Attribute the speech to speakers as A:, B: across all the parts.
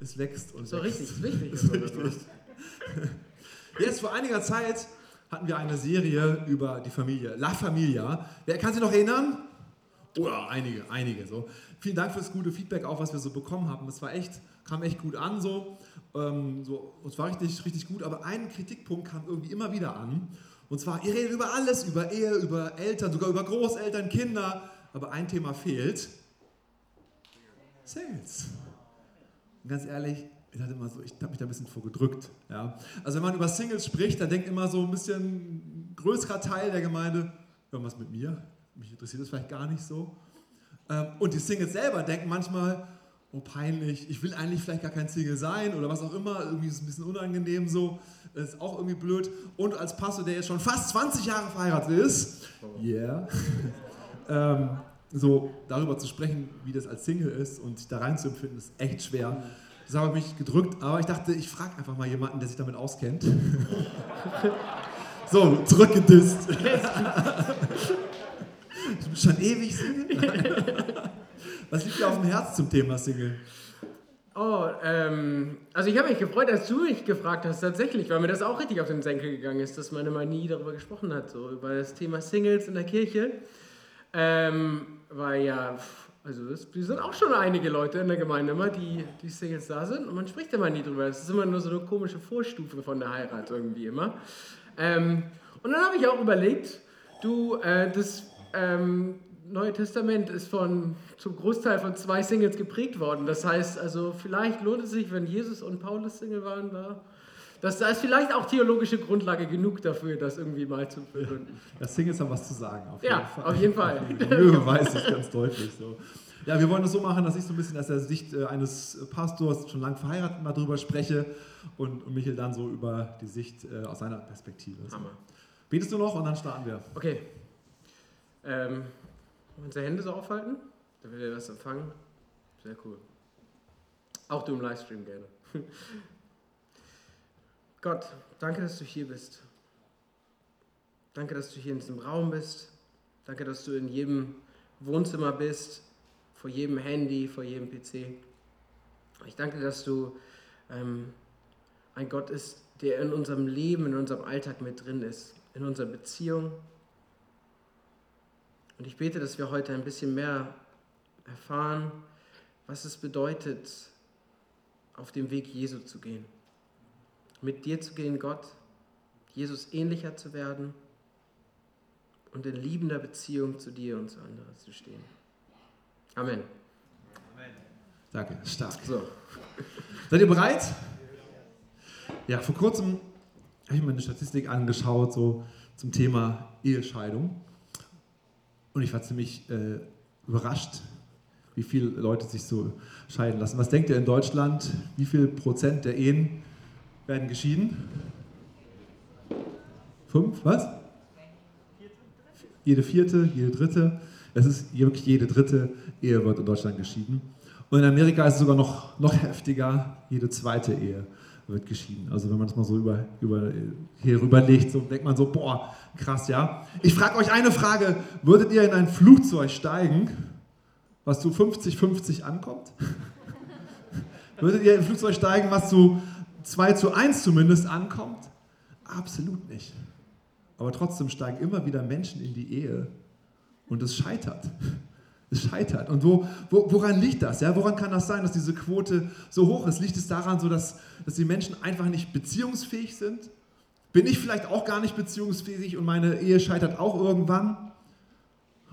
A: es wächst und
B: So
A: wächst.
B: richtig, ist wichtig.
A: Ist richtig. Jetzt vor einiger Zeit hatten wir eine Serie über die Familie, La Familia. Wer kann sich noch erinnern? Oder einige, einige so. Vielen Dank für das gute Feedback, auch was wir so bekommen haben. Es war echt, kam echt gut an so. Ähm, so es war richtig, richtig gut, aber ein Kritikpunkt kam irgendwie immer wieder an. Und zwar, ihr redet über alles, über Ehe, über Eltern, sogar über Großeltern, Kinder. Aber ein Thema fehlt. Sales. Und ganz ehrlich, ich hatte immer so, ich habe mich da ein bisschen vorgedrückt. Ja. Also wenn man über Singles spricht, dann denkt immer so ein bisschen ein größerer Teil der Gemeinde, irgendwas mit mir, mich interessiert das vielleicht gar nicht so. Ähm, Und die Singles selber denken manchmal, oh peinlich, ich will eigentlich vielleicht gar kein Single sein oder was auch immer, irgendwie ist es ein bisschen unangenehm so, ist auch irgendwie blöd. Und als Pastor, der jetzt schon fast 20 Jahre verheiratet ist, yeah, ähm, so darüber zu sprechen, wie das als Single ist und sich da reinzuempfinden, ist echt schwer. Das habe mich gedrückt, aber ich dachte, ich frage einfach mal jemanden, der sich damit auskennt. so, zurückgedisst. du bist schon ewig Single? Was liegt dir auf dem Herz zum Thema Single?
B: Oh, ähm, also ich habe mich gefreut, dass du mich gefragt hast, tatsächlich, weil mir das auch richtig auf den Senkel gegangen ist, dass man immer nie darüber gesprochen hat, so über das Thema Singles in der Kirche. Ähm, weil ja, also es sind auch schon einige Leute in der Gemeinde immer, die, die Singles da sind und man spricht immer nie drüber. Es ist immer nur so eine komische Vorstufe von der Heirat irgendwie immer. Ähm, und dann habe ich auch überlegt, du, äh, das ähm, Neue Testament ist von, zum Großteil von zwei Singles geprägt worden. Das heißt, also vielleicht lohnt es sich, wenn Jesus und Paulus Single waren, da, dass da ist vielleicht auch theologische Grundlage genug dafür, das irgendwie mal zu begründen.
A: Ja, Singles haben was zu sagen. Auf
B: Ja, auf jeden Fall.
A: Möwe weiß es ganz deutlich so. Ja, wir wollen es so machen, dass ich so ein bisschen aus der Sicht äh, eines Pastors schon lang verheiratet mal drüber spreche und, und Michael dann so über die Sicht äh, aus seiner Perspektive.
B: Hammer.
A: Betest du noch und dann starten wir.
B: Okay. Ähm, unsere Hände so aufhalten, damit wir was empfangen. Sehr cool. Auch du im Livestream gerne. Gott, danke, dass du hier bist. Danke, dass du hier in diesem Raum bist. Danke, dass du in jedem Wohnzimmer bist, vor jedem Handy, vor jedem PC. Ich danke, dass du ähm, ein Gott ist, der in unserem Leben, in unserem Alltag mit drin ist, in unserer Beziehung. Und ich bete, dass wir heute ein bisschen mehr erfahren, was es bedeutet, auf dem Weg Jesu zu gehen. Mit dir zu gehen, Gott, Jesus ähnlicher zu werden und in liebender Beziehung zu dir und zu anderen zu stehen. Amen.
A: Danke, stark.
B: So.
A: Seid ihr bereit? Ja, vor kurzem habe ich mir eine Statistik angeschaut, so zum Thema Ehescheidung. Und ich war ziemlich äh, überrascht, wie viele Leute sich so scheiden lassen. Was denkt ihr in Deutschland? Wie viel Prozent der Ehen werden geschieden? Fünf? Was? Jede vierte, jede dritte. Es ist wirklich jede dritte Ehe wird in Deutschland geschieden. Und in Amerika ist es sogar noch, noch heftiger. Jede zweite Ehe wird geschieden. Also wenn man das mal so über, über, hier rüberlegt, so denkt man so, boah, krass, ja. Ich frage euch eine Frage. Würdet ihr in ein Flugzeug steigen, was zu 50-50 ankommt? Würdet ihr in ein Flugzeug steigen, was zu 2 zu 1 zumindest ankommt? Absolut nicht. Aber trotzdem steigen immer wieder Menschen in die Ehe und es scheitert. Es scheitert. Und wo, wo, woran liegt das? Ja? Woran kann das sein, dass diese Quote so hoch ist? Liegt es daran, so dass, dass die Menschen einfach nicht beziehungsfähig sind? Bin ich vielleicht auch gar nicht beziehungsfähig und meine Ehe scheitert auch irgendwann?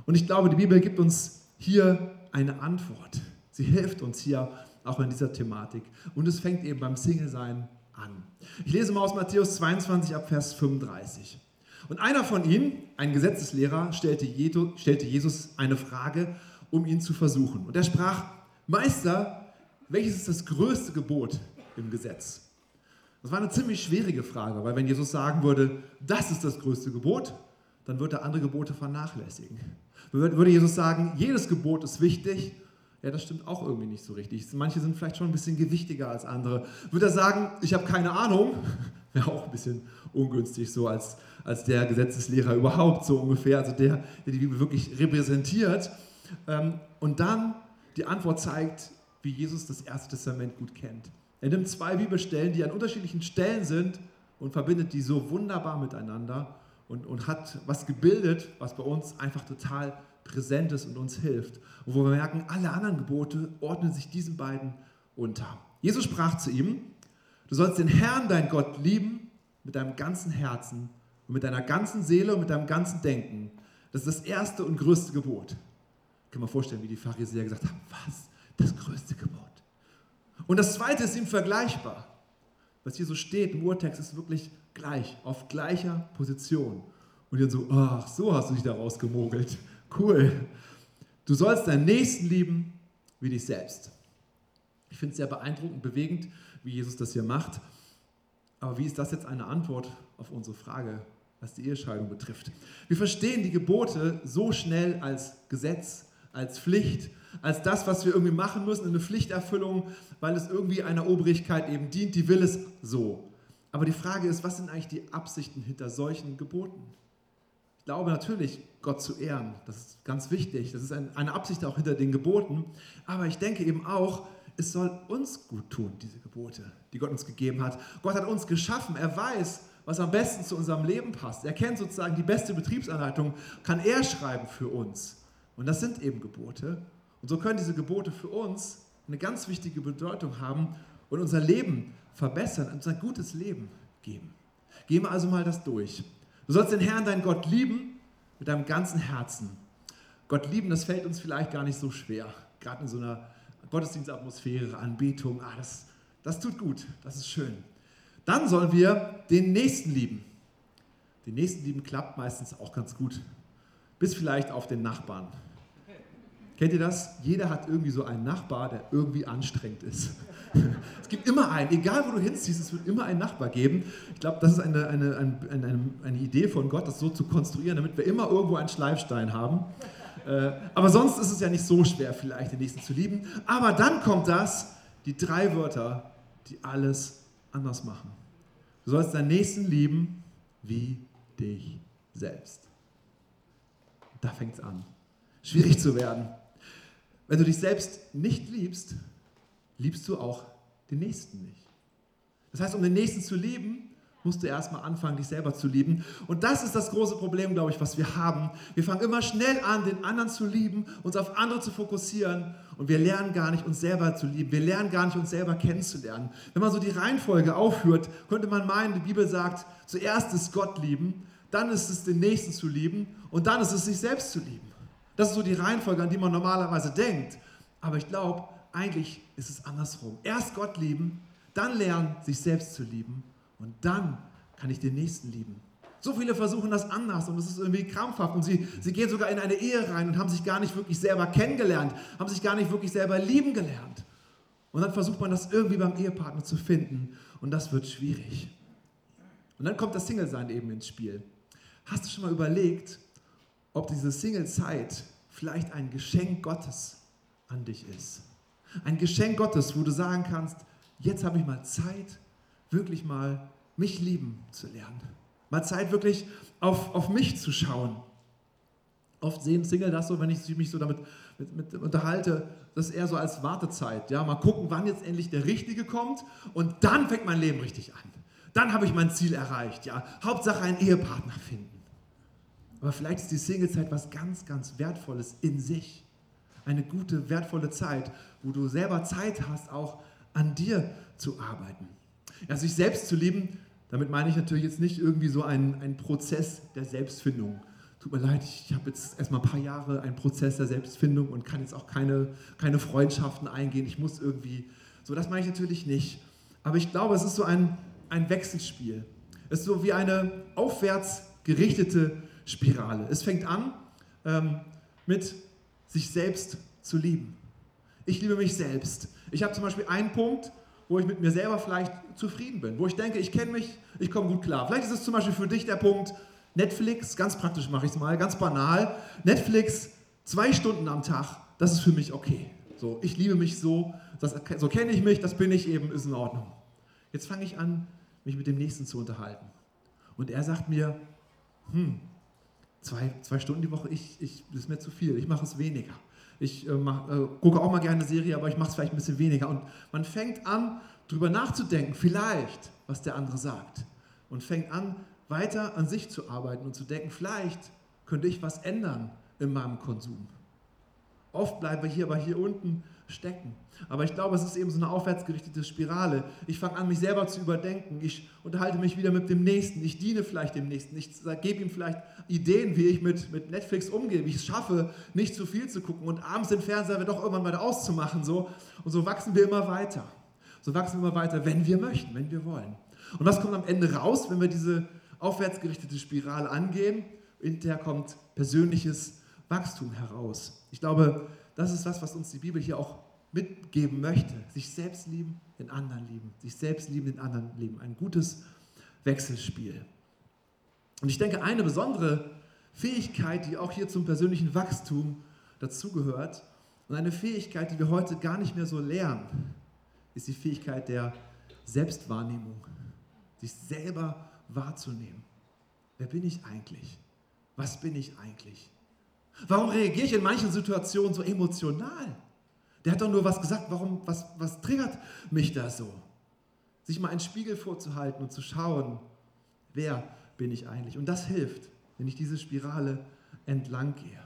A: Und ich glaube, die Bibel gibt uns hier eine Antwort. Sie hilft uns hier auch in dieser Thematik. Und es fängt eben beim Single-Sein an. Ich lese mal aus Matthäus 22 ab Vers 35. Und einer von ihnen, ein Gesetzeslehrer, stellte Jesus eine Frage, um ihn zu versuchen. Und er sprach, Meister, welches ist das größte Gebot im Gesetz? Das war eine ziemlich schwierige Frage, weil wenn Jesus sagen würde, das ist das größte Gebot, dann würde er andere Gebote vernachlässigen. Würde Jesus sagen, jedes Gebot ist wichtig, ja, das stimmt auch irgendwie nicht so richtig. Manche sind vielleicht schon ein bisschen gewichtiger als andere. Würde er sagen, ich habe keine Ahnung, wäre auch ein bisschen ungünstig, so als, als der Gesetzeslehrer überhaupt, so ungefähr, also der, der die Bibel wirklich repräsentiert. Ähm, Und dann die Antwort zeigt, wie Jesus das Erste Testament gut kennt. Er nimmt zwei Bibelstellen, die an unterschiedlichen Stellen sind und verbindet die so wunderbar miteinander und, und hat was gebildet, was bei uns einfach total präsent ist und uns hilft. Und wo wir merken, alle anderen Gebote ordnen sich diesen beiden unter. Jesus sprach zu ihm, du sollst den Herrn, dein Gott, lieben mit deinem ganzen Herzen und mit deiner ganzen Seele und mit deinem ganzen Denken. Das ist das erste und größte Gebot. Kann mir vorstellen, wie die Pharisäer gesagt haben, was? Das größte Gebot. Und das zweite ist ihm vergleichbar. Was hier so steht im Urtext ist wirklich gleich, auf gleicher Position. Und dann so, ach, so hast du dich da rausgemogelt. Cool. Du sollst deinen Nächsten lieben wie dich selbst. Ich finde es sehr beeindruckend, bewegend, wie Jesus das hier macht. Aber wie ist das jetzt eine Antwort auf unsere Frage, was die Ehescheidung betrifft? Wir verstehen die Gebote so schnell als Gesetz, als Pflicht, als das, was wir irgendwie machen müssen, eine Pflichterfüllung, weil es irgendwie einer Obrigkeit eben dient, die will es so. Aber die Frage ist, was sind eigentlich die Absichten hinter solchen Geboten? Glaube natürlich, Gott zu ehren, das ist ganz wichtig, das ist eine Absicht auch hinter den Geboten, aber ich denke eben auch, es soll uns gut tun, diese Gebote, die Gott uns gegeben hat. Gott hat uns geschaffen, er weiß, was am besten zu unserem Leben passt. Er kennt sozusagen die beste Betriebsanleitung, kann er schreiben für uns. Und das sind eben Gebote. Und so können diese Gebote für uns eine ganz wichtige Bedeutung haben und unser Leben verbessern, uns ein gutes Leben geben. Gehen wir also mal das durch. Du sollst den Herrn, deinen Gott, lieben mit deinem ganzen Herzen. Gott lieben, das fällt uns vielleicht gar nicht so schwer. Gerade in so einer Gottesdienstatmosphäre, Anbetung, ah, das, das tut gut, das ist schön. Dann sollen wir den Nächsten lieben. Den Nächsten lieben klappt meistens auch ganz gut. Bis vielleicht auf den Nachbarn. Kennt ihr das? Jeder hat irgendwie so einen Nachbar, der irgendwie anstrengend ist. es gibt immer einen, egal wo du hinziehst, es wird immer einen Nachbar geben. Ich glaube, das ist eine, eine, eine, eine, Idee von Gott, das so zu konstruieren, damit wir immer irgendwo einen Schleifstein haben. Äh, aber sonst ist es ja nicht so schwer, vielleicht den Nächsten zu lieben. Aber dann kommt das, die drei Wörter, die alles anders machen. Du sollst deinen Nächsten lieben wie dich selbst. Da fängt es an, schwierig zu werden. Wenn du dich selbst nicht liebst, liebst du auch den Nächsten nicht. Das heißt, um den Nächsten zu lieben, musst du erstmal anfangen, dich selber zu lieben. Und das ist das große Problem, glaube ich, was wir haben. Wir fangen immer schnell an, den anderen zu lieben, uns auf andere zu fokussieren und wir lernen gar nicht, uns selber zu lieben. Wir lernen gar nicht, uns selber kennenzulernen. Wenn man so die Reihenfolge aufführt, könnte man meinen, die Bibel sagt, zuerst ist Gott lieben, dann ist es den Nächsten zu lieben und dann ist es sich selbst zu lieben. Das ist so die Reihenfolge, an die man normalerweise denkt. Aber ich glaube, eigentlich ist es andersrum. Erst Gott lieben, dann lernen, sich selbst zu lieben und dann kann ich den Nächsten lieben. So viele versuchen das anders und es ist irgendwie krampfhaft und sie, sie gehen sogar in eine Ehe rein und haben sich gar nicht wirklich selber kennengelernt, haben sich gar nicht wirklich selber lieben gelernt. Und dann versucht man das irgendwie beim Ehepartner zu finden und das wird schwierig. Und dann kommt das Single-Sein eben ins Spiel. Hast du schon mal überlegt, ob diese Single-Zeit vielleicht ein Geschenk Gottes an dich ist? Ein Geschenk Gottes, wo du sagen kannst, jetzt habe ich mal Zeit, wirklich mal mich lieben zu lernen. Mal Zeit, wirklich auf, auf mich zu schauen. Oft sehen Single das so, wenn ich mich so damit mit, mit unterhalte, das ist eher so als Wartezeit. Ja, mal gucken, wann jetzt endlich der Richtige kommt und dann fängt mein Leben richtig an. Dann habe ich mein Ziel erreicht. Ja, Hauptsache einen Ehepartner finden. Aber vielleicht ist die Singlezeit was ganz, ganz Wertvolles in sich. Eine gute, wertvolle Zeit, wo du selber Zeit hast, auch an dir zu arbeiten. Ja, sich selbst zu lieben, damit meine ich natürlich jetzt nicht irgendwie so einen, einen Prozess der Selbstfindung. Tut mir leid, ich habe jetzt erstmal ein paar Jahre einen Prozess der Selbstfindung und kann jetzt auch keine, keine Freundschaften eingehen. Ich muss irgendwie, so das meine ich natürlich nicht. Aber ich glaube, es ist so ein, ein Wechselspiel. Es ist so wie eine aufwärts gerichtete Spirale. Es fängt an ähm, mit sich selbst zu lieben. Ich liebe mich selbst. Ich habe zum Beispiel einen Punkt, wo ich mit mir selber vielleicht zufrieden bin, wo ich denke, ich kenne mich, ich komme gut klar. Vielleicht ist es zum Beispiel für dich der Punkt Netflix, ganz praktisch mache ich es mal, ganz banal. Netflix, zwei Stunden am Tag, das ist für mich okay. So, ich liebe mich so, das, so kenne ich mich, das bin ich eben, ist in Ordnung. Jetzt fange ich an, mich mit dem Nächsten zu unterhalten. Und er sagt mir, hm, zwei, zwei Stunden die Woche, ich, ich, das ist mir zu viel, ich mache es weniger. Ich äh, mach, äh, gucke auch mal gerne eine Serie, aber ich mache es vielleicht ein bisschen weniger. Und man fängt an, darüber nachzudenken, vielleicht, was der andere sagt. Und fängt an, weiter an sich zu arbeiten und zu denken, vielleicht könnte ich was ändern in meinem Konsum. Oft bleiben wir hier aber hier unten stecken. Aber ich glaube, es ist eben so eine aufwärtsgerichtete Spirale. Ich fange an, mich selber zu überdenken. Ich unterhalte mich wieder mit dem Nächsten. Ich diene vielleicht dem Nächsten. Ich gebe ihm vielleicht Ideen, wie ich mit, mit Netflix umgehe, wie ich es schaffe, nicht zu viel zu gucken und abends den Fernseher doch irgendwann weiter auszumachen. So. Und so wachsen wir immer weiter. So wachsen wir immer weiter, wenn wir möchten, wenn wir wollen. Und was kommt am Ende raus, wenn wir diese aufwärtsgerichtete Spirale angehen? Hinterher kommt persönliches Wachstum heraus. Ich glaube, das ist das, was uns die Bibel hier auch mitgeben möchte. Sich selbst lieben, den anderen lieben. Sich selbst lieben, den anderen lieben. Ein gutes Wechselspiel. Und ich denke, eine besondere Fähigkeit, die auch hier zum persönlichen Wachstum dazugehört und eine Fähigkeit, die wir heute gar nicht mehr so lernen, ist die Fähigkeit der Selbstwahrnehmung. Sich selber wahrzunehmen. Wer bin ich eigentlich? Was bin ich eigentlich? Warum reagiere ich in manchen Situationen so emotional? Der hat doch nur was gesagt, warum, was, was triggert mich da so? Sich mal einen Spiegel vorzuhalten und zu schauen, wer bin ich eigentlich? Und das hilft, wenn ich diese Spirale entlang gehe.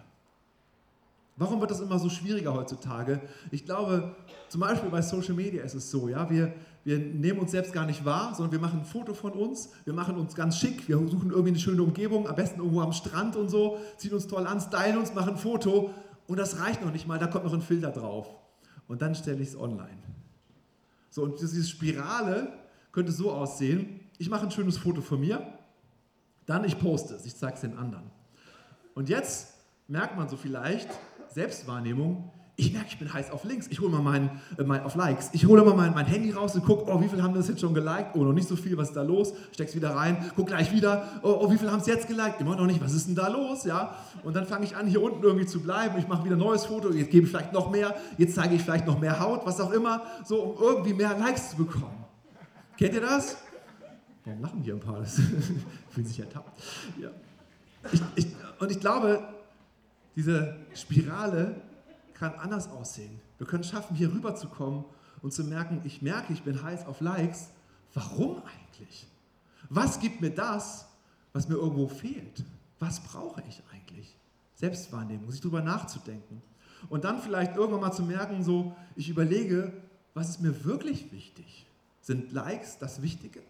A: Warum wird das immer so schwieriger heutzutage? Ich glaube, zum Beispiel bei Social Media ist es so, ja, wir, wir nehmen uns selbst gar nicht wahr, sondern wir machen ein Foto von uns, wir machen uns ganz schick, wir suchen irgendwie eine schöne Umgebung, am besten irgendwo am Strand und so, ziehen uns toll an, stylen uns, machen ein Foto und das reicht noch nicht mal, da kommt noch ein Filter drauf. Und dann stelle ich es online. So, und diese Spirale könnte so aussehen, ich mache ein schönes Foto von mir, dann ich poste es, ich zeige es den anderen. Und jetzt merkt man so vielleicht, Selbstwahrnehmung, ich merke, ich bin heiß auf Links. Ich hole mal mein, äh, mein, auf Likes. Ich hole mal mein, mein Handy raus und gucke, oh, wie viel haben das jetzt schon geliked? Oh, noch nicht so viel, was ist da los? Steck's wieder rein, guck gleich wieder, oh, oh wie viel haben es jetzt geliked? Immer noch nicht, was ist denn da los? Ja? Und dann fange ich an, hier unten irgendwie zu bleiben. Ich mache wieder ein neues Foto, jetzt gebe ich vielleicht noch mehr, jetzt zeige ich vielleicht noch mehr Haut, was auch immer, so um irgendwie mehr Likes zu bekommen. Kennt ihr das? Warum lachen hier ein paar? Das fühlen sich ertappt. Ja. Ich, ich, und ich glaube, diese Spirale kann anders aussehen. Wir können schaffen, hier rüber zu kommen und zu merken, ich merke, ich bin heiß auf Likes. Warum eigentlich? Was gibt mir das, was mir irgendwo fehlt? Was brauche ich eigentlich? Selbstwahrnehmung, sich darüber nachzudenken. Und dann vielleicht irgendwann mal zu merken, so, ich überlege, was ist mir wirklich wichtig? Sind Likes das Wichtige?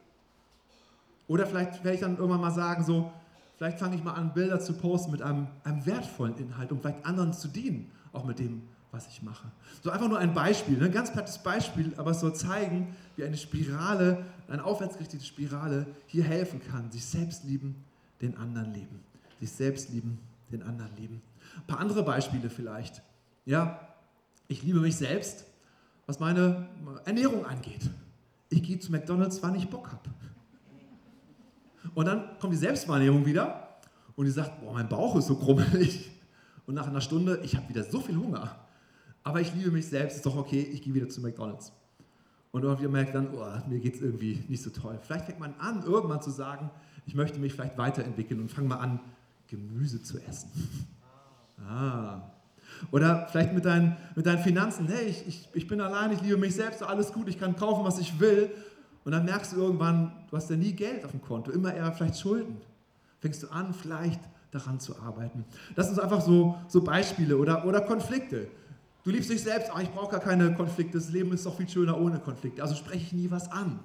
A: Oder vielleicht werde ich dann irgendwann mal sagen, so, vielleicht fange ich mal an, Bilder zu posten mit einem, einem wertvollen Inhalt, um vielleicht anderen zu dienen auch mit dem, was ich mache. So einfach nur ein Beispiel, ne? ein ganz plattes Beispiel, aber es soll zeigen, wie eine Spirale, eine aufwärtsgerichtete Spirale hier helfen kann. Sich selbst lieben, den anderen lieben. Sich selbst lieben, den anderen lieben. Ein paar andere Beispiele vielleicht. Ja, ich liebe mich selbst, was meine Ernährung angeht. Ich gehe zu McDonalds, wann ich Bock habe. Und dann kommt die Selbstwahrnehmung wieder und die sagt, boah, mein Bauch ist so krummelig und nach einer Stunde, ich habe wieder so viel Hunger, aber ich liebe mich selbst, ist doch okay, ich gehe wieder zu McDonald's. Und irgendwie merkt dann, oh, mir geht es irgendwie nicht so toll. Vielleicht fängt man an, irgendwann zu sagen, ich möchte mich vielleicht weiterentwickeln und fange mal an, Gemüse zu essen. Ah. Oder vielleicht mit deinen, mit deinen Finanzen, hey, ich, ich, ich bin allein, ich liebe mich selbst, alles gut, ich kann kaufen, was ich will. Und dann merkst du irgendwann, du hast ja nie Geld auf dem Konto, immer eher vielleicht Schulden. Fängst du an, vielleicht daran zu arbeiten. Das sind einfach so, so Beispiele oder, oder Konflikte. Du liebst dich selbst, ach, ich brauche gar keine Konflikte, das Leben ist doch viel schöner ohne Konflikte. Also spreche ich nie was an.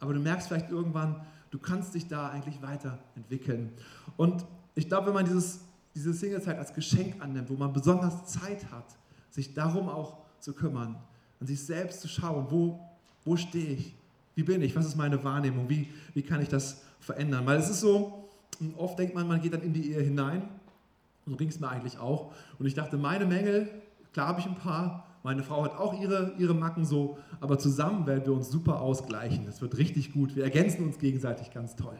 A: Aber du merkst vielleicht irgendwann, du kannst dich da eigentlich weiterentwickeln. Und ich glaube, wenn man dieses, diese Singlezeit als Geschenk annimmt, wo man besonders Zeit hat, sich darum auch zu kümmern, an sich selbst zu schauen, wo, wo stehe ich, wie bin ich, was ist meine Wahrnehmung, wie, wie kann ich das verändern. Weil es ist so, und oft denkt man, man geht dann in die Ehe hinein. So ging es mir eigentlich auch. Und ich dachte, meine Mängel, klar habe ich ein paar, meine Frau hat auch ihre, ihre Macken so, aber zusammen werden wir uns super ausgleichen. Das wird richtig gut. Wir ergänzen uns gegenseitig ganz toll.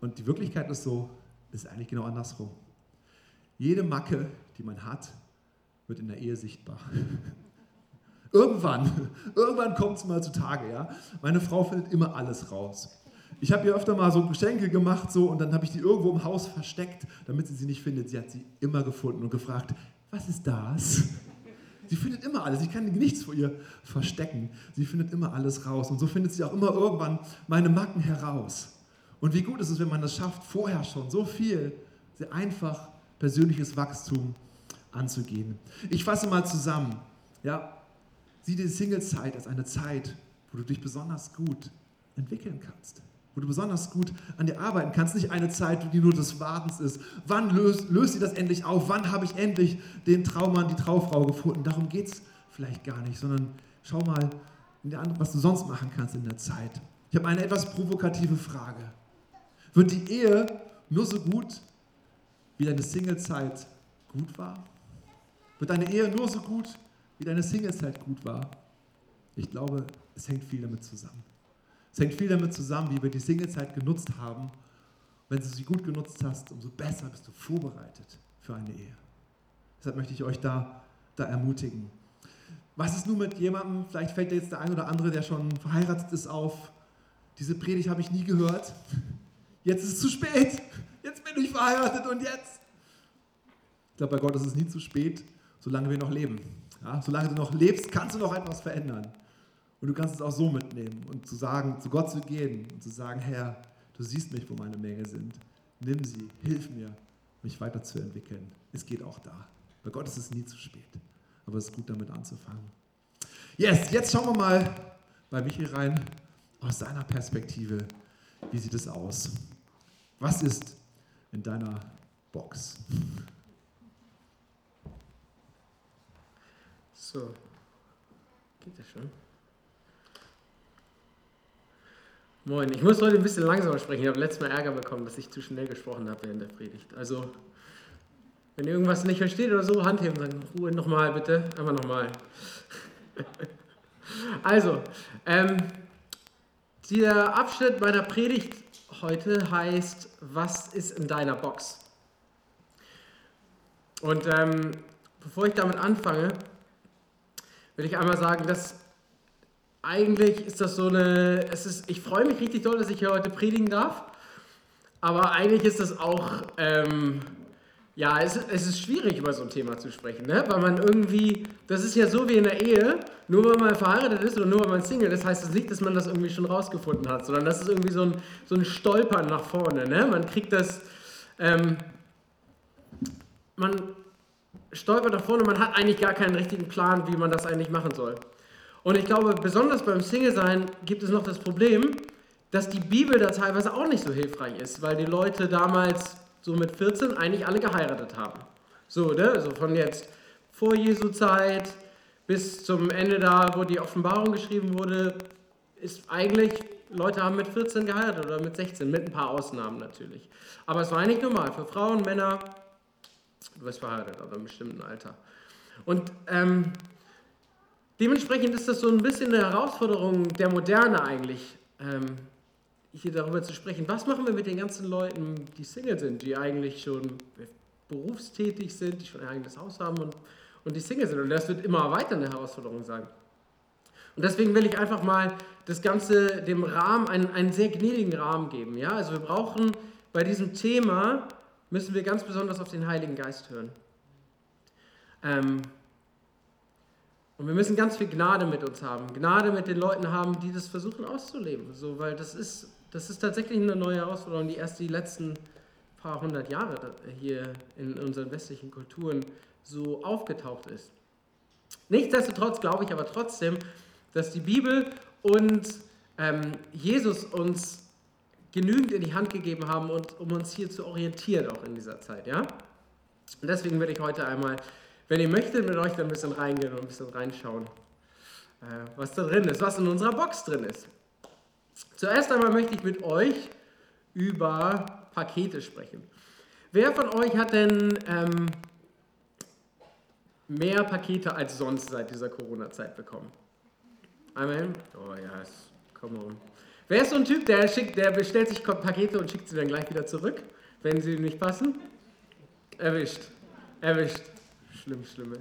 A: Und die Wirklichkeit ist so, ist eigentlich genau andersrum. Jede Macke, die man hat, wird in der Ehe sichtbar. irgendwann, irgendwann kommt es mal zutage. Ja? Meine Frau findet immer alles raus. Ich habe ihr öfter mal so Geschenke gemacht so, und dann habe ich die irgendwo im Haus versteckt, damit sie sie nicht findet. Sie hat sie immer gefunden und gefragt, was ist das? Sie findet immer alles. Ich kann nichts vor ihr verstecken. Sie findet immer alles raus. Und so findet sie auch immer irgendwann meine Macken heraus. Und wie gut ist es, wenn man das schafft, vorher schon so viel, sehr einfach persönliches Wachstum anzugehen. Ich fasse mal zusammen. Ja, sieh die Single-Zeit als eine Zeit, wo du dich besonders gut entwickeln kannst wo du besonders gut an dir arbeiten kannst. Nicht eine Zeit, die nur des Wartens ist. Wann löst, löst sie das endlich auf? Wann habe ich endlich den Traummann, die Traufrau gefunden? Darum geht es vielleicht gar nicht, sondern schau mal, was du sonst machen kannst in der Zeit. Ich habe eine etwas provokative Frage. Wird die Ehe nur so gut, wie deine Singlezeit gut war? Wird deine Ehe nur so gut, wie deine Singlezeit gut war? Ich glaube, es hängt viel damit zusammen. Es hängt viel damit zusammen, wie wir die Singlezeit genutzt haben. Wenn du sie gut genutzt hast, umso besser bist du vorbereitet für eine Ehe. Deshalb möchte ich euch da, da ermutigen. Was ist nun mit jemandem, vielleicht fällt dir jetzt der ein oder andere, der schon verheiratet ist, auf, diese Predigt habe ich nie gehört. Jetzt ist es zu spät. Jetzt bin ich verheiratet und jetzt. Ich glaube, bei Gott ist es nie zu spät, solange wir noch leben. Ja, solange du noch lebst, kannst du noch etwas verändern. Und du kannst es auch so mitnehmen und zu sagen, zu Gott zu gehen und zu sagen, Herr, du siehst mich, wo meine Mängel sind. Nimm sie, hilf mir, mich weiterzuentwickeln. Es geht auch da. Bei Gott ist es nie zu spät. Aber es ist gut, damit anzufangen. Yes, jetzt schauen wir mal bei Michi rein aus seiner Perspektive. Wie sieht es aus? Was ist in deiner Box?
B: So, geht das schon? Moin, ich muss heute ein bisschen langsamer sprechen. Ich habe letztes Mal Ärger bekommen, dass ich zu schnell gesprochen habe während der Predigt. Also, wenn ihr irgendwas nicht versteht oder so, Hand heben, dann Ruhe nochmal bitte. Einmal nochmal. also, ähm, der Abschnitt meiner Predigt heute heißt, was ist in deiner Box? Und ähm, bevor ich damit anfange, will ich einmal sagen, dass eigentlich ist das so eine, es ist, ich freue mich richtig doll, dass ich hier heute predigen darf, aber eigentlich ist das auch, ähm, ja, es, es ist schwierig, über so ein Thema zu sprechen, ne? weil man irgendwie, das ist ja so wie in der Ehe, nur weil man verheiratet ist oder nur weil man Single ist, heißt das nicht, dass man das irgendwie schon rausgefunden hat, sondern das ist irgendwie so ein, so ein Stolpern nach vorne. Ne? Man kriegt das, ähm, man stolpert nach vorne, man hat eigentlich gar keinen richtigen Plan, wie man das eigentlich machen soll. Und ich glaube, besonders beim Single-Sein gibt es noch das Problem, dass die Bibel da teilweise auch nicht so hilfreich ist, weil die Leute damals so mit 14 eigentlich alle geheiratet haben. So, ne? Also von jetzt vor Jesu Zeit bis zum Ende da, wo die Offenbarung geschrieben wurde, ist eigentlich, Leute haben mit 14 geheiratet oder mit 16, mit ein paar Ausnahmen natürlich. Aber es war eigentlich normal für Frauen, Männer, du wirst verheiratet, aber im bestimmten Alter. Und ähm, Dementsprechend ist das so ein bisschen eine Herausforderung der Moderne eigentlich, ähm, hier darüber zu sprechen. Was machen wir mit den ganzen Leuten, die Single sind, die eigentlich schon berufstätig sind, die schon ein eigenes Haus haben und, und die Single sind? Und das wird immer weiter eine Herausforderung sein. Und deswegen will ich einfach mal das Ganze dem Rahmen, einen, einen sehr gnädigen Rahmen geben. Ja? Also wir brauchen bei diesem Thema, müssen wir ganz besonders auf den Heiligen Geist hören. Ähm, und wir müssen ganz viel Gnade mit uns haben. Gnade mit den Leuten haben, die das versuchen auszuleben. So, weil das ist, das ist tatsächlich eine neue Herausforderung, die erst die letzten paar hundert Jahre hier in unseren westlichen Kulturen so aufgetaucht ist. Nichtsdestotrotz glaube ich aber trotzdem, dass die Bibel und ähm, Jesus uns genügend in die Hand gegeben haben, und, um uns hier zu orientieren, auch in dieser Zeit. Ja? Und deswegen werde ich heute einmal wenn ihr möchtet, mit euch da ein bisschen reingehen und ein bisschen reinschauen, äh, was da drin ist, was in unserer Box drin ist. Zuerst einmal möchte ich mit euch über Pakete sprechen. Wer von euch hat denn ähm, mehr Pakete als sonst seit dieser Corona-Zeit bekommen? Amen. Oh ja, come on. Wer ist so ein Typ, der, schickt, der bestellt sich Pakete und schickt sie dann gleich wieder zurück, wenn sie nicht passen? Erwischt. Erwischt. Schlimm, schlimm.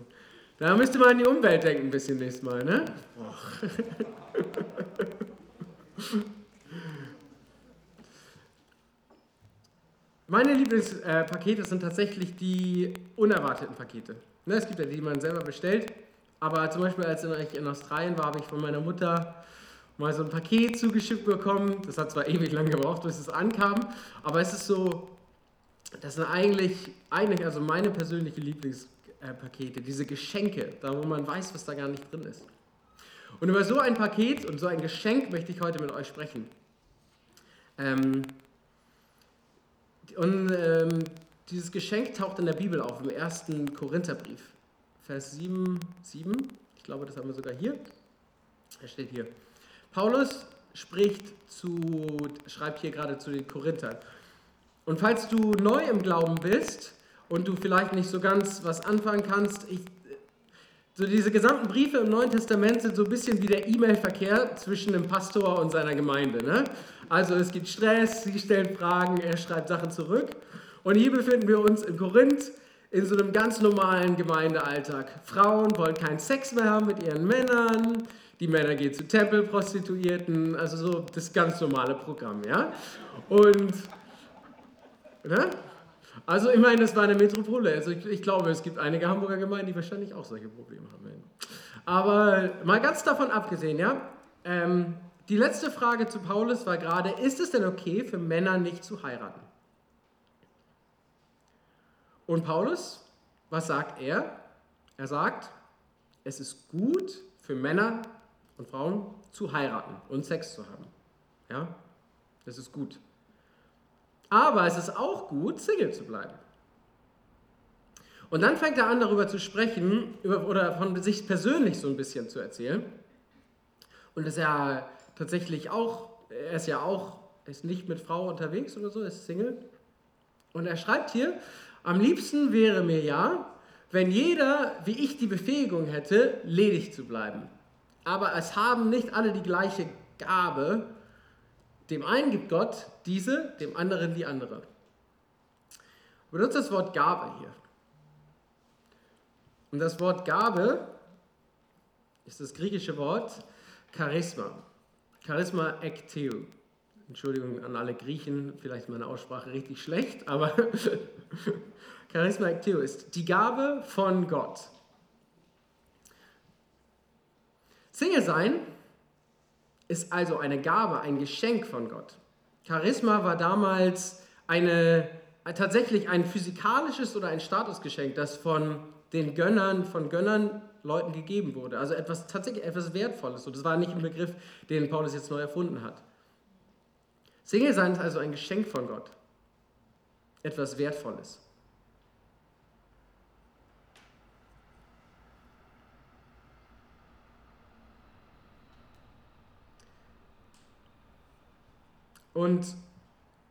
B: Da müsste man an die Umwelt denken ein bisschen nächstes Mal, ne? Meine Lieblingspakete sind tatsächlich die unerwarteten Pakete. Ne, es gibt ja die, die man selber bestellt. Aber zum Beispiel, als ich in Australien war, habe ich von meiner Mutter mal so ein Paket zugeschickt bekommen. Das hat zwar ewig lang gebraucht, bis es ankam, aber es ist so, das sind eigentlich, eigentlich also meine persönliche Lieblingspakete, diese Geschenke, da wo man weiß, was da gar nicht drin ist. Und über so ein Paket und so ein Geschenk möchte ich heute mit euch sprechen. Ähm, und ähm, dieses Geschenk taucht in der Bibel auf, im ersten Korintherbrief, Vers 7, 7. Ich glaube, das haben wir sogar hier. Er steht hier. Paulus spricht zu, schreibt hier gerade zu den Korinthern. Und falls du neu im Glauben bist und du vielleicht nicht so ganz was anfangen kannst, ich, so diese gesamten Briefe im Neuen Testament sind so ein bisschen wie der E-Mail-Verkehr zwischen dem Pastor und seiner Gemeinde. Ne? Also es gibt Stress, sie stellen Fragen, er schreibt Sachen zurück. Und hier befinden wir uns in Korinth in so einem ganz normalen Gemeindealltag. Frauen wollen keinen Sex mehr haben mit ihren Männern, die Männer gehen zu Tempelprostituierten, also so das ganz normale Programm, ja. Und, ne? Also ich meine, das war eine Metropole. Also ich, ich, glaube, es gibt einige Hamburger Gemeinden, die wahrscheinlich auch solche Probleme haben. Aber mal ganz davon abgesehen, ja. Ähm, die letzte Frage zu Paulus war gerade, ist es denn okay für Männer nicht zu heiraten? Und Paulus, was sagt er? Er sagt, es ist gut für Männer und Frauen zu heiraten und Sex zu haben. Ja, das ist gut. Aber es ist auch gut, Single zu bleiben. Und dann fängt er an, darüber zu sprechen oder von sich persönlich so ein bisschen zu erzählen. Und ist ja tatsächlich auch, er ist ja auch, ist nicht mit Frau unterwegs oder so, ist Single. Und er schreibt hier, am liebsten wäre mir ja, wenn jeder, wie ich, die Befähigung hätte, ledig zu bleiben. Aber es haben nicht alle die gleiche Gabe. Dem einen gibt Gott diese, dem anderen die andere. Benutzt das Wort Gabe hier. Und das Wort Gabe ist das griechische Wort Charisma. Charisma ekteo. Entschuldigung an alle Griechen, vielleicht meine Aussprache richtig schlecht, aber Charisma ekteo ist die Gabe von Gott. Single sein ist also eine Gabe, ein Geschenk von Gott. Charisma war damals eine, tatsächlich ein physikalisches oder ein Statusgeschenk, das von den Gönnern, von Gönnern Leuten gegeben wurde. Also etwas tatsächlich etwas Wertvolles. Und das war nicht ein Begriff, den Paulus jetzt neu erfunden hat. Single sein ist also ein Geschenk von Gott. Etwas Wertvolles. Und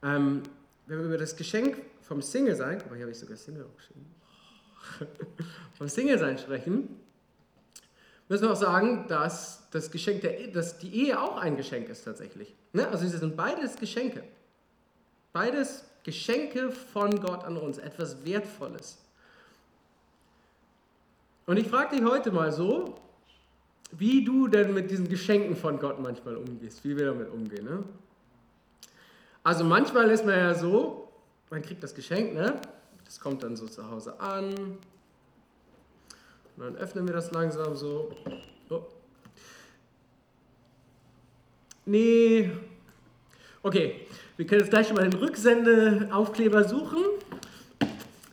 B: ähm, wenn wir über das Geschenk vom Single sein, guck mal, hier habe ich sogar Single aufgeschrieben, vom Single sein sprechen, müssen wir auch sagen, dass das Geschenk der, dass die Ehe auch ein Geschenk ist tatsächlich. Ne? Also sie sind beides Geschenke. Beides Geschenke von Gott an uns, etwas Wertvolles. Und ich frage dich heute mal so, wie du denn mit diesen Geschenken von Gott manchmal umgehst, wie wir damit umgehen. Ne? Also manchmal ist man ja so, man kriegt das Geschenk, ne? Das kommt dann so zu Hause an. Und dann öffnen wir das langsam so. Oh. Nee. Okay, wir können jetzt gleich schon mal den Rücksendeaufkleber suchen.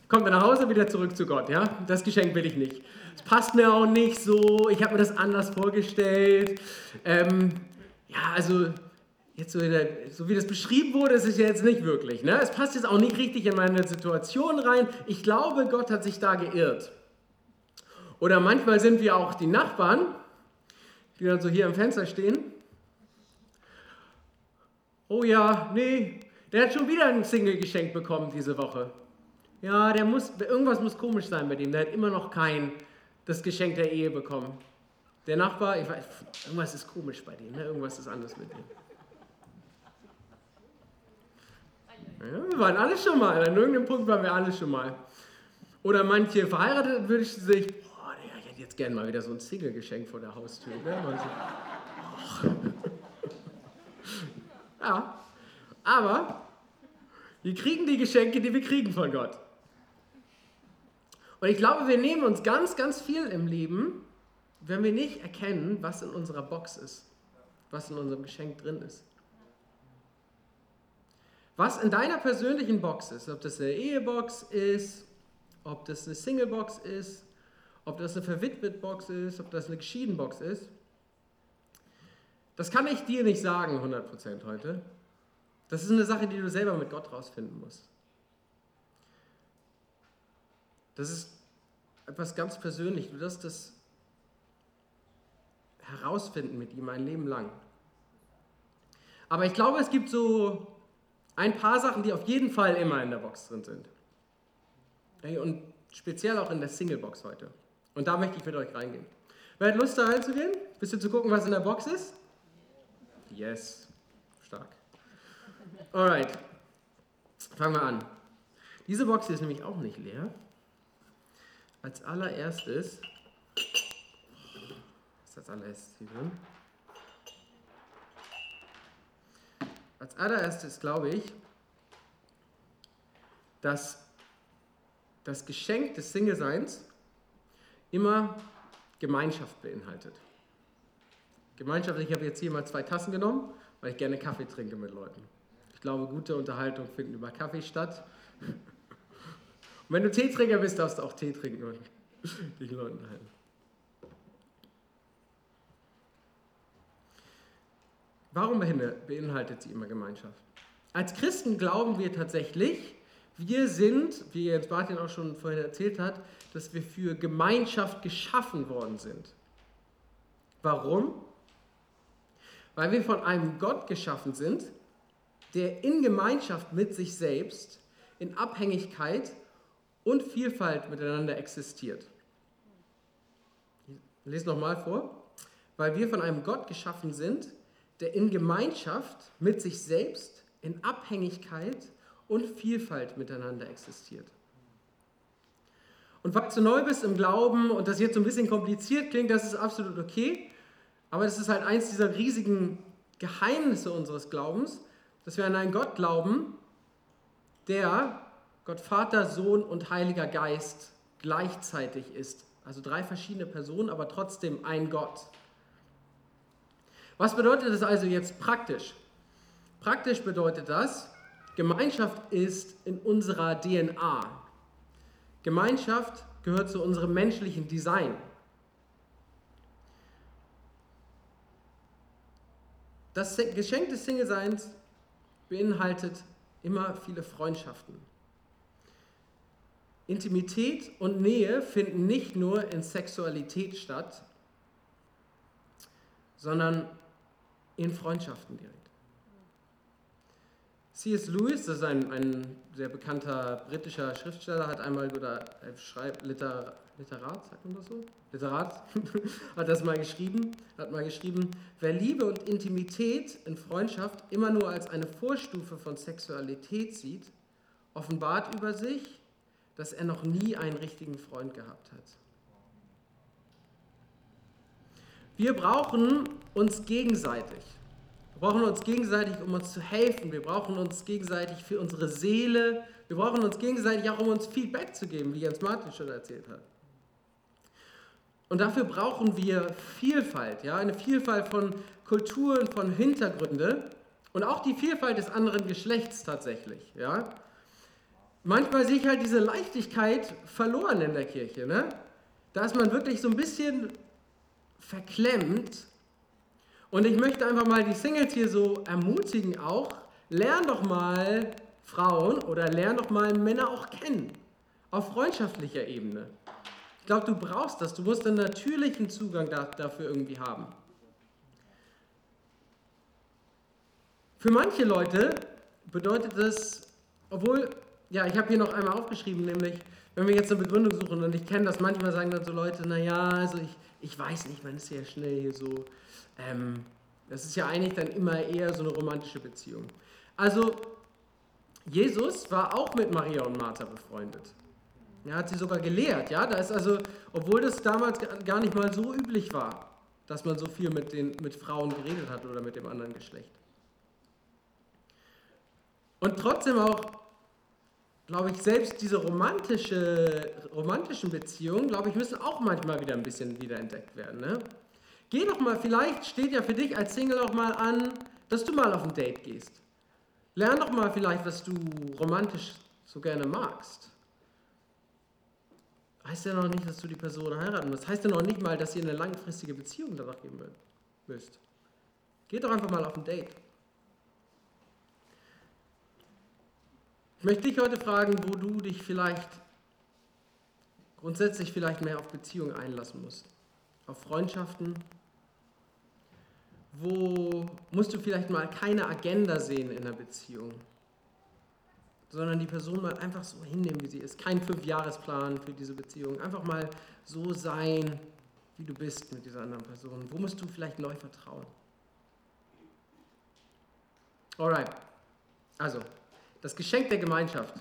B: Kommt wir nach Hause, wieder zurück zu Gott, ja? Das Geschenk will ich nicht. Es passt mir auch nicht so. Ich habe mir das anders vorgestellt. Ähm, ja, also jetzt so, der, so, wie das beschrieben wurde, ist es ja jetzt nicht wirklich. Ne? Es passt jetzt auch nicht richtig in meine Situation rein. Ich glaube, Gott hat sich da geirrt. Oder manchmal sind wir auch die Nachbarn, die dann so hier im Fenster stehen. Oh ja, nee, der hat schon wieder ein Single geschenkt bekommen diese Woche. Ja, der muss, irgendwas muss komisch sein bei dem. Der hat immer noch kein das Geschenk der Ehe bekommen. Der Nachbar, ich weiß, irgendwas ist komisch bei dem, ne? irgendwas ist anders mit dem. Ja, wir waren alle schon mal. An irgendeinem Punkt waren wir alle schon mal. Oder manche verheiratet wünschen sich, boah, ich hätte jetzt gerne mal wieder so ein Single-Geschenk vor der Haustür. Ne? Ja, aber wir kriegen die Geschenke, die wir kriegen von Gott. Und ich glaube, wir nehmen uns ganz, ganz viel im Leben, wenn wir nicht erkennen, was in unserer Box ist, was in unserem Geschenk drin ist. Was in deiner persönlichen Box ist, ob das eine Ehebox ist, ob das eine Singlebox ist, ob das eine verwitwet Box ist, ob das eine geschieden Box ist, das kann ich dir nicht sagen 100% heute. Das ist eine Sache, die du selber mit Gott rausfinden musst. Das ist etwas ganz persönlich. Du wirst das herausfinden mit ihm ein Leben lang. Aber ich glaube, es gibt so ein paar Sachen, die auf jeden Fall immer in der Box drin sind. Und speziell auch in der Singlebox heute. Und da möchte ich mit euch reingehen. Wer hat Lust da reinzugehen? Bisschen zu gucken, was in der Box ist? Yes. Stark. Alright. Fangen wir an. Diese Box ist nämlich auch nicht leer. Als allererstes, was ist als allererstes hier drin? Als allererstes glaube ich, dass das Geschenk des Single-Seins immer Gemeinschaft beinhaltet. Gemeinschaft, ich habe jetzt hier mal zwei Tassen genommen, weil ich gerne Kaffee trinke mit Leuten. Ich glaube, gute Unterhaltung findet über Kaffee statt. Und wenn du Teetrinker bist, darfst du auch Tee trinken und dich Leuten halten. Warum beinhaltet sie immer Gemeinschaft? Als Christen glauben wir tatsächlich, wir sind, wie Jens Martin auch schon vorhin erzählt hat, dass wir für Gemeinschaft geschaffen worden sind. Warum? Weil wir von einem Gott geschaffen sind, der in Gemeinschaft mit sich selbst, in Abhängigkeit und Vielfalt miteinander existiert. Ich lese nochmal vor. Weil wir von einem Gott geschaffen sind, der in Gemeinschaft mit sich selbst, in Abhängigkeit und Vielfalt miteinander existiert. Und falls du neu bist im Glauben und das jetzt so ein bisschen kompliziert klingt, das ist absolut okay. Aber das ist halt eins dieser riesigen Geheimnisse unseres Glaubens, dass wir an einen Gott glauben, der Gott Vater, Sohn und Heiliger Geist gleichzeitig ist. Also drei verschiedene Personen, aber trotzdem ein Gott. Was bedeutet das also jetzt praktisch? Praktisch bedeutet das, Gemeinschaft ist in unserer DNA. Gemeinschaft gehört zu unserem menschlichen Design. Das Geschenk des Single-Seins beinhaltet immer viele Freundschaften. Intimität und Nähe finden nicht nur in Sexualität statt, sondern in Freundschaften direkt. C.S. Lewis, das ist ein, ein sehr bekannter britischer Schriftsteller, hat einmal, oder schreibt, Liter, Literat, sagt man das so? Literat, hat das mal geschrieben, hat mal geschrieben, wer Liebe und Intimität in Freundschaft immer nur als eine Vorstufe von Sexualität sieht, offenbart über sich, dass er noch nie einen richtigen Freund gehabt hat. Wir brauchen uns gegenseitig. Wir brauchen uns gegenseitig, um uns zu helfen. Wir brauchen uns gegenseitig für unsere Seele. Wir brauchen uns gegenseitig auch, um uns Feedback zu geben, wie Jens Martin schon erzählt hat. Und dafür brauchen wir Vielfalt, ja, eine Vielfalt von Kulturen, von Hintergründen und auch die Vielfalt des anderen Geschlechts tatsächlich, ja. Manchmal sehe ich halt diese Leichtigkeit verloren in der Kirche, ne? Da ist man wirklich so ein bisschen verklemmt und ich möchte einfach mal die Singles hier so ermutigen auch, lern doch mal Frauen oder lern doch mal Männer auch kennen. Auf freundschaftlicher Ebene. Ich glaube, du brauchst das. Du musst einen natürlichen Zugang dafür irgendwie haben. Für manche Leute bedeutet das, obwohl, ja, ich habe hier noch einmal aufgeschrieben, nämlich, wenn wir jetzt eine Begründung suchen und ich kenne das, manchmal sagen dann so Leute, naja, also ich, ich weiß nicht, man ist ja schnell hier so ähm, das ist ja eigentlich dann immer eher so eine romantische Beziehung. Also, Jesus war auch mit Maria und Martha befreundet. Er hat sie sogar gelehrt, ja. Da ist also, obwohl das damals gar nicht mal so üblich war, dass man so viel mit, den, mit Frauen geredet hat oder mit dem anderen Geschlecht. Und trotzdem auch glaube ich, selbst diese romantische, romantischen Beziehungen, glaube ich, müssen auch manchmal wieder ein bisschen wiederentdeckt werden. Ne? Geh doch mal, vielleicht steht ja für dich als Single auch mal an, dass du mal auf ein Date gehst. Lern doch mal vielleicht, was du romantisch so gerne magst. Heißt ja noch nicht, dass du die Person heiraten musst. Heißt ja noch nicht mal, dass ihr eine langfristige Beziehung danach geben müsst. Geht doch einfach mal auf ein Date. Ich möchte dich heute fragen, wo du dich vielleicht grundsätzlich vielleicht mehr auf Beziehungen einlassen musst. Auf Freundschaften. Wo musst du vielleicht mal keine Agenda sehen in der Beziehung, sondern die Person mal einfach so hinnehmen, wie sie ist. Kein Fünfjahresplan für diese Beziehung. Einfach mal so sein, wie du bist mit dieser anderen Person. Wo musst du vielleicht neu vertrauen? Alright. Also, das Geschenk der Gemeinschaft.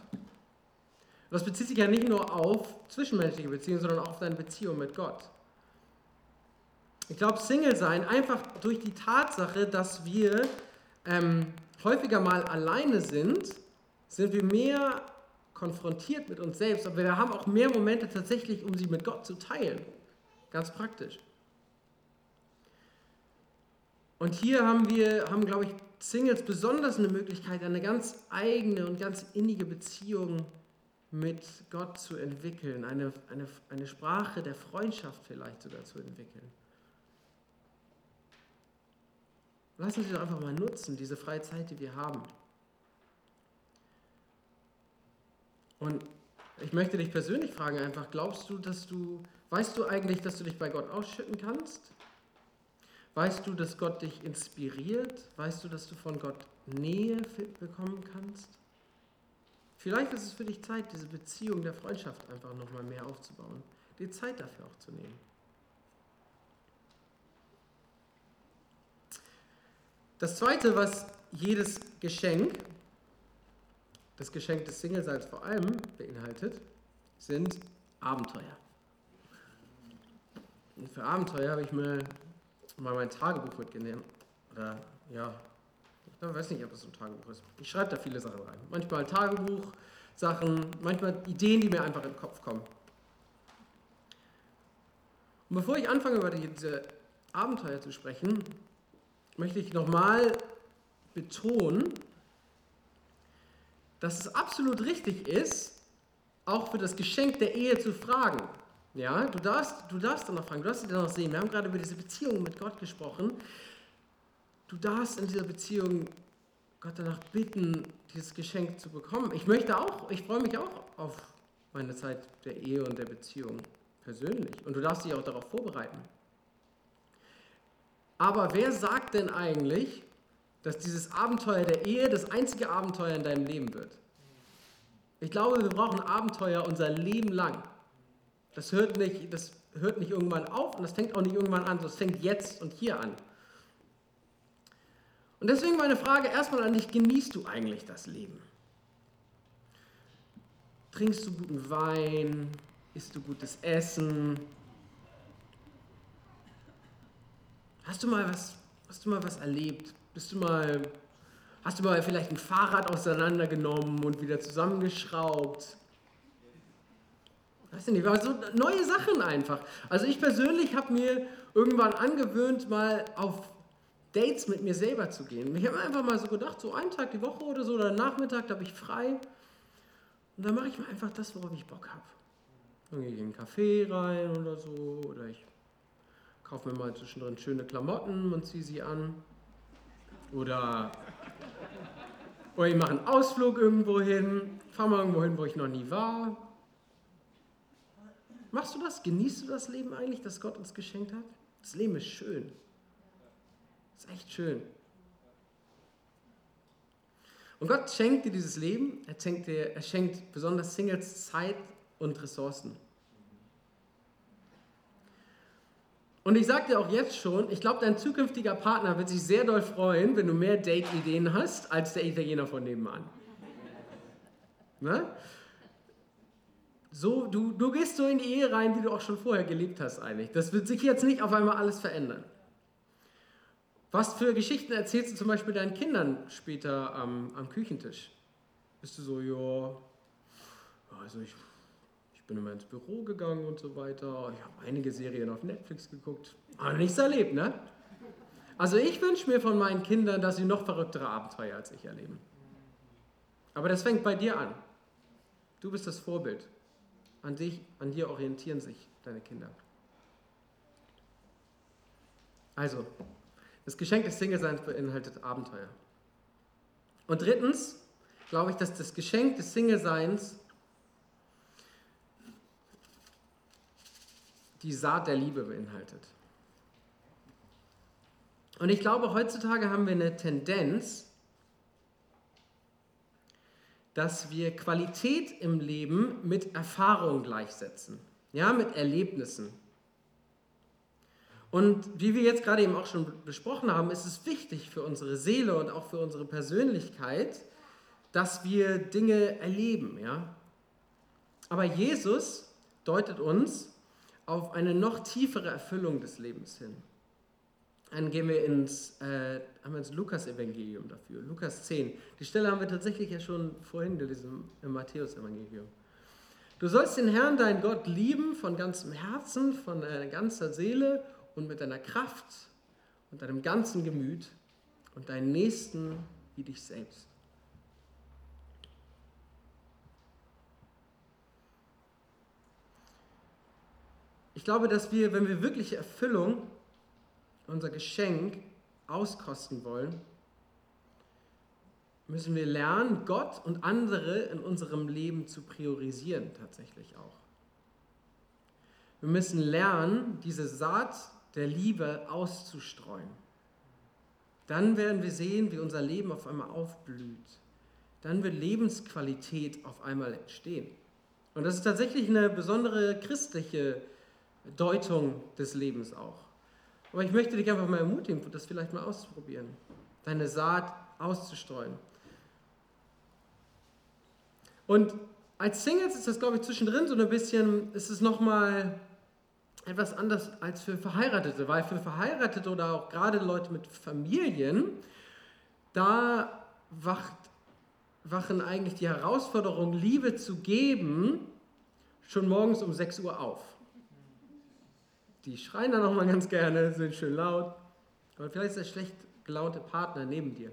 B: Das bezieht sich ja nicht nur auf zwischenmenschliche Beziehungen, sondern auch auf deine Beziehung mit Gott. Ich glaube, Single sein, einfach durch die Tatsache, dass wir ähm, häufiger mal alleine sind, sind wir mehr konfrontiert mit uns selbst, aber wir haben auch mehr Momente tatsächlich, um sie mit Gott zu teilen. Ganz praktisch. Und hier haben wir, haben, glaube ich, Singles besonders eine Möglichkeit, eine ganz eigene und ganz innige Beziehung mit Gott zu entwickeln, eine, eine, eine Sprache der Freundschaft vielleicht sogar zu entwickeln. Lassen Sie doch einfach mal nutzen, diese freie Zeit, die wir haben. Und ich möchte dich persönlich fragen einfach, glaubst du, dass du, weißt du eigentlich, dass du dich bei Gott ausschütten kannst? Weißt du, dass Gott dich inspiriert? Weißt du, dass du von Gott Nähe bekommen kannst? Vielleicht ist es für dich Zeit, diese Beziehung der Freundschaft einfach nochmal mehr aufzubauen, die Zeit dafür auch zu nehmen. Das Zweite, was jedes Geschenk, das Geschenk des Singleseins vor allem beinhaltet, sind Abenteuer. Und für Abenteuer habe ich mir mal mein Tagebuch mitgenommen. Oder ja, ich weiß nicht, ob es ein Tagebuch ist. Ich schreibe da viele Sachen rein. Manchmal Tagebuch, Sachen, manchmal Ideen, die mir einfach in den Kopf kommen. Und bevor ich anfange, über diese Abenteuer zu sprechen, möchte ich nochmal betonen, dass es absolut richtig ist, auch für das Geschenk der Ehe zu fragen. Ja, du darfst, du darfst danach fragen, du darfst danach sehen. Wir haben gerade über diese Beziehung mit Gott gesprochen. Du darfst in dieser Beziehung Gott danach bitten, dieses Geschenk zu bekommen. Ich möchte auch, ich freue mich auch auf meine Zeit der Ehe und der Beziehung persönlich. Und du darfst dich auch darauf vorbereiten. Aber wer sagt denn eigentlich, dass dieses Abenteuer der Ehe das einzige Abenteuer in deinem Leben wird? Ich glaube, wir brauchen Abenteuer unser Leben lang. Das hört nicht, das hört nicht irgendwann auf und das fängt auch nicht irgendwann an, das fängt jetzt und hier an. Und deswegen meine Frage erstmal an dich, genießt du eigentlich das Leben? Trinkst du guten Wein? Isst du gutes Essen? Hast du mal was, hast du mal was erlebt? Bist du mal, hast du mal vielleicht ein Fahrrad auseinandergenommen und wieder zusammengeschraubt? Weiß ich nicht, aber so neue Sachen einfach. Also ich persönlich habe mir irgendwann angewöhnt, mal auf Dates mit mir selber zu gehen. Ich habe einfach mal so gedacht, so einen Tag die Woche oder so oder Nachmittag, da habe ich frei. Und dann mache ich mal einfach das, worauf ich Bock habe. Dann gehe ich in einen Café rein oder so oder ich kaufe mir mal zwischendrin schöne Klamotten und ziehe sie an. Oder, oder ich mache einen Ausflug irgendwo hin, fahre mal irgendwo hin, wo ich noch nie war. Machst du das? Genießt du das Leben eigentlich, das Gott uns geschenkt hat? Das Leben ist schön. Ist echt schön. Und Gott schenkt dir dieses Leben, er schenkt, dir, er schenkt besonders Singles Zeit und Ressourcen. Und ich sage dir auch jetzt schon, ich glaube, dein zukünftiger Partner wird sich sehr doll freuen, wenn du mehr Date-Ideen hast, als der Italiener von nebenan. Ne? So, du, du gehst so in die Ehe rein, wie du auch schon vorher gelebt hast eigentlich. Das wird sich jetzt nicht auf einmal alles verändern. Was für Geschichten erzählst du zum Beispiel deinen Kindern später am, am Küchentisch? Bist du so, ja, Also ich, ich bin immer ins Büro gegangen und so weiter. Ich habe einige Serien auf Netflix geguckt. Aber nichts erlebt, ne? Also ich wünsche mir von meinen Kindern, dass sie noch verrücktere Abenteuer als ich erleben. Aber das fängt bei dir an. Du bist das Vorbild. An, dich, an dir orientieren sich deine Kinder. Also, das Geschenk des Single-Seins beinhaltet Abenteuer. Und drittens glaube ich, dass das Geschenk des Single-Seins die Saat der Liebe beinhaltet. Und ich glaube, heutzutage haben wir eine Tendenz, dass wir Qualität im Leben mit Erfahrung gleichsetzen, ja, mit Erlebnissen. Und wie wir jetzt gerade eben auch schon besprochen haben, ist es wichtig für unsere Seele und auch für unsere Persönlichkeit, dass wir Dinge erleben, ja. Aber Jesus deutet uns auf eine noch tiefere Erfüllung des Lebens hin. Dann gehen wir ins, äh, haben wir ins Lukas-Evangelium dafür, Lukas 10. Die Stelle haben wir tatsächlich ja schon vorhin gelesen im Matthäus-Evangelium. Du sollst den Herrn, deinen Gott, lieben von ganzem Herzen, von deiner ganzer Seele und mit deiner Kraft und deinem ganzen Gemüt und deinen Nächsten wie dich selbst. Ich glaube, dass wir, wenn wir wirkliche Erfüllung unser Geschenk auskosten wollen, müssen wir lernen, Gott und andere in unserem Leben zu priorisieren, tatsächlich auch. Wir müssen lernen, diese Saat der Liebe auszustreuen. Dann werden wir sehen, wie unser Leben auf einmal aufblüht. Dann wird Lebensqualität auf einmal entstehen. Und das ist tatsächlich eine besondere christliche Deutung des Lebens auch. Aber ich möchte dich einfach mal ermutigen, das vielleicht mal auszuprobieren, deine Saat auszustreuen. Und als Singles ist das, glaube ich, zwischendrin so ein bisschen, ist es nochmal etwas anders als für Verheiratete, weil für Verheiratete oder auch gerade Leute mit Familien, da wacht, wachen eigentlich die Herausforderung, Liebe zu geben, schon morgens um 6 Uhr auf. Die schreien dann auch mal ganz gerne, sind schön laut. Aber vielleicht ist der schlecht gelaunte Partner neben dir.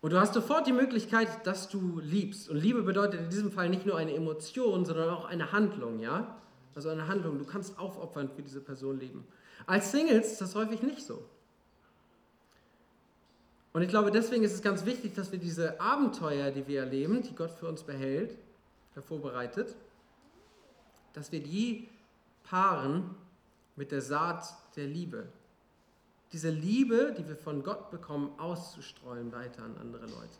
B: Und du hast sofort die Möglichkeit, dass du liebst. Und Liebe bedeutet in diesem Fall nicht nur eine Emotion, sondern auch eine Handlung, ja? Also eine Handlung. Du kannst aufopfernd für diese Person leben. Als Singles ist das häufig nicht so. Und ich glaube, deswegen ist es ganz wichtig, dass wir diese Abenteuer, die wir erleben, die Gott für uns behält, hervorbereitet, dass wir die paaren mit der Saat der Liebe. Diese Liebe, die wir von Gott bekommen, auszustreuen weiter an andere Leute.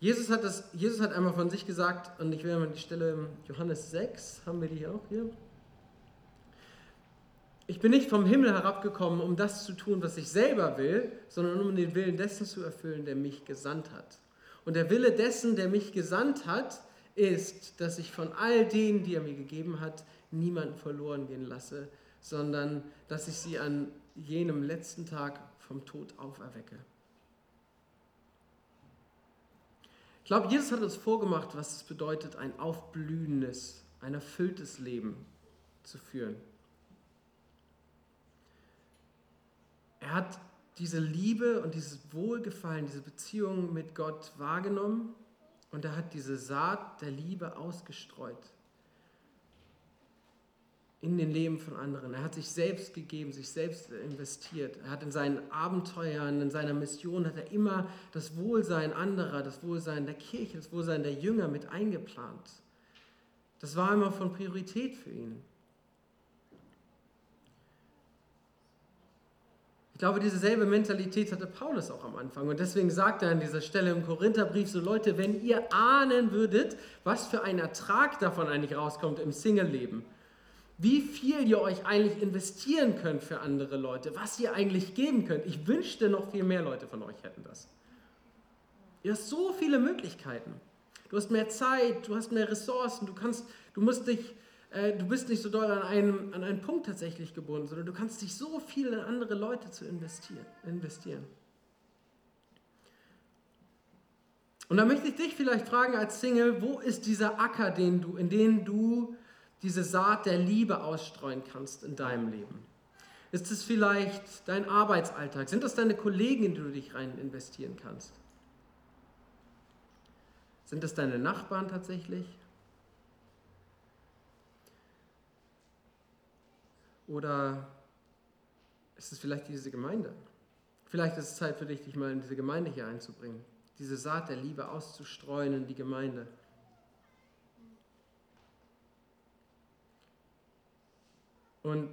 B: Jesus hat, das, Jesus hat einmal von sich gesagt, und ich will mal die Stelle Johannes 6, haben wir die auch hier? Ich bin nicht vom Himmel herabgekommen, um das zu tun, was ich selber will, sondern um den Willen dessen zu erfüllen, der mich gesandt hat. Und der Wille dessen, der mich gesandt hat, ist, dass ich von all denen, die er mir gegeben hat, niemanden verloren gehen lasse, sondern dass ich sie an jenem letzten Tag vom Tod auferwecke. Ich glaube, Jesus hat uns vorgemacht, was es bedeutet, ein aufblühendes, ein erfülltes Leben zu führen. Er hat diese Liebe und dieses Wohlgefallen, diese Beziehung mit Gott wahrgenommen und er hat diese Saat der Liebe ausgestreut in den Leben von anderen. Er hat sich selbst gegeben, sich selbst investiert. Er hat in seinen Abenteuern, in seiner Mission, hat er immer das Wohlsein anderer, das Wohlsein der Kirche, das Wohlsein der Jünger mit eingeplant. Das war immer von Priorität für ihn. Ich glaube, dieselbe Mentalität hatte Paulus auch am Anfang. Und deswegen sagt er an dieser Stelle im Korintherbrief so, Leute, wenn ihr ahnen würdet, was für ein Ertrag davon eigentlich rauskommt im Single-Leben, wie viel ihr euch eigentlich investieren könnt für andere Leute, was ihr eigentlich geben könnt. Ich wünschte, noch viel mehr Leute von euch hätten das. Ihr hast so viele Möglichkeiten. Du hast mehr Zeit, du hast mehr Ressourcen, du kannst, du musst dich äh, du bist nicht so doll an einen, an einen Punkt tatsächlich gebunden, sondern du kannst dich so viel in andere Leute zu investieren. investieren. Und da möchte ich dich vielleicht fragen als Single, wo ist dieser Acker, den du, in den du diese Saat der Liebe ausstreuen kannst in deinem Leben? Ist es vielleicht dein Arbeitsalltag? Sind das deine Kollegen, in die du dich rein investieren kannst? Sind das deine Nachbarn tatsächlich? Oder ist es vielleicht diese Gemeinde? Vielleicht ist es Zeit für dich, dich mal in diese Gemeinde hier einzubringen, diese Saat der Liebe auszustreuen in die Gemeinde. Und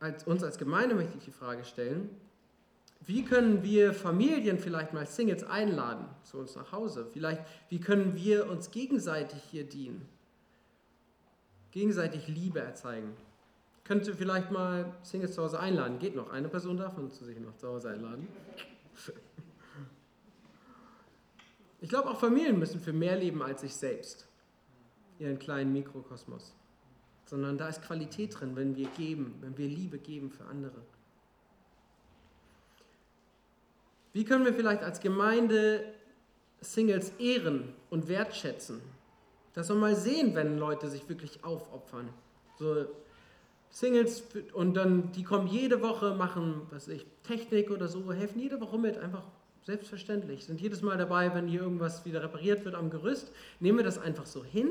B: als, uns als Gemeinde möchte ich die Frage stellen, wie können wir Familien vielleicht mal Singles einladen zu uns nach Hause? Vielleicht, wie können wir uns gegenseitig hier dienen? Gegenseitig Liebe erzeigen. Könnt ihr vielleicht mal Singles zu Hause einladen? Geht noch. Eine Person darf man zu sich noch zu Hause einladen. Ich glaube, auch Familien müssen für mehr leben als sich selbst. Ihren kleinen Mikrokosmos. Sondern da ist Qualität drin, wenn wir geben, wenn wir Liebe geben für andere. Wie können wir vielleicht als Gemeinde Singles ehren und wertschätzen? Das soll mal sehen, wenn Leute sich wirklich aufopfern. So Singles und dann die kommen jede Woche, machen, was ich, Technik oder so, helfen jede Woche mit, einfach selbstverständlich. Sind jedes Mal dabei, wenn hier irgendwas wieder repariert wird am Gerüst. Nehmen wir das einfach so hin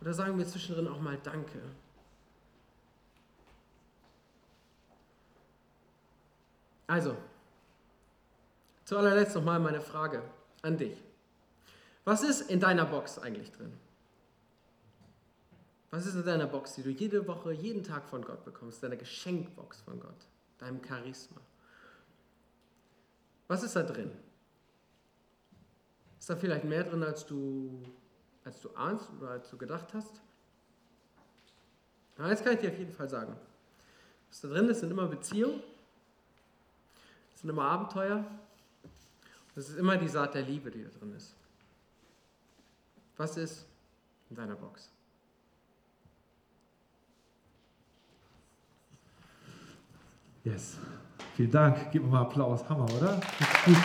B: oder sagen wir zwischendrin auch mal Danke? Also, zu allerletzt nochmal meine Frage an dich. Was ist in deiner Box eigentlich drin? Was ist in deiner Box, die du jede Woche, jeden Tag von Gott bekommst? Deine Geschenkbox von Gott, deinem Charisma. Was ist da drin? Ist da vielleicht mehr drin, als du, als du ahnst oder als du gedacht hast? Na, jetzt kann ich dir auf jeden Fall sagen. Was da drin ist, sind immer Beziehungen, sind immer Abenteuer, das ist immer die Saat der Liebe, die da drin ist. Was ist in deiner Box?
A: Yes. Vielen Dank. Gib mir mal Applaus. Hammer, oder? Gut.